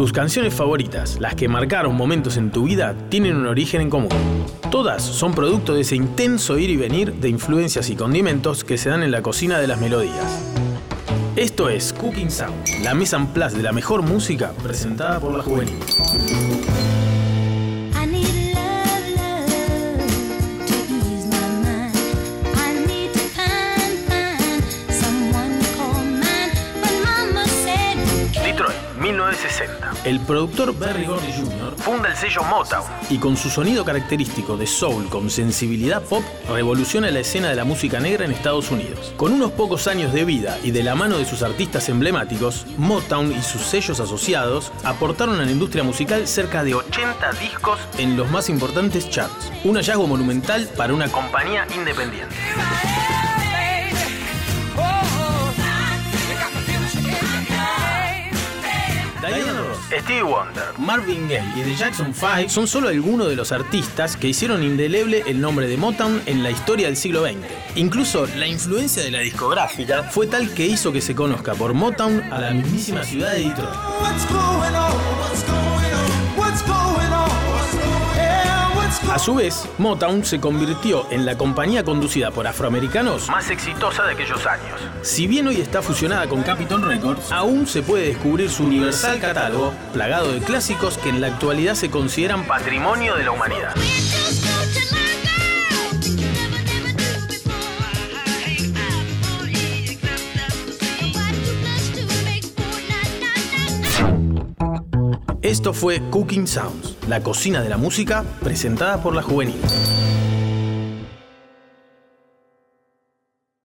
Tus canciones favoritas, las que marcaron momentos en tu vida, tienen un origen en común. Todas son producto de ese intenso ir y venir de influencias y condimentos que se dan en la cocina de las melodías. Esto es Cooking Sound, la mesa en place de la mejor música presentada por la juvenil. El productor Berry Gordy Jr. funda el sello Motown y con su sonido característico de soul con sensibilidad pop revoluciona la escena de la música negra en Estados Unidos. Con unos pocos años de vida y de la mano de sus artistas emblemáticos, Motown y sus sellos asociados aportaron a la industria musical cerca de 80 discos en los más importantes charts. Un hallazgo monumental para una compañía independiente. Stevie Wonder, Marvin Gaye y The Jackson 5 son solo algunos de los artistas que hicieron indeleble el nombre de Motown en la historia del siglo XX. Incluso la influencia de la discográfica fue tal que hizo que se conozca por Motown a la mismísima ciudad de Detroit. Su vez, Motown se convirtió en la compañía conducida por afroamericanos más exitosa de aquellos años. Si bien hoy está fusionada con Capitol Records, aún se puede descubrir su universal catálogo, plagado de clásicos que en la actualidad se consideran patrimonio de la humanidad. Esto fue Cooking Sounds, la cocina de la música presentada por la juvenil.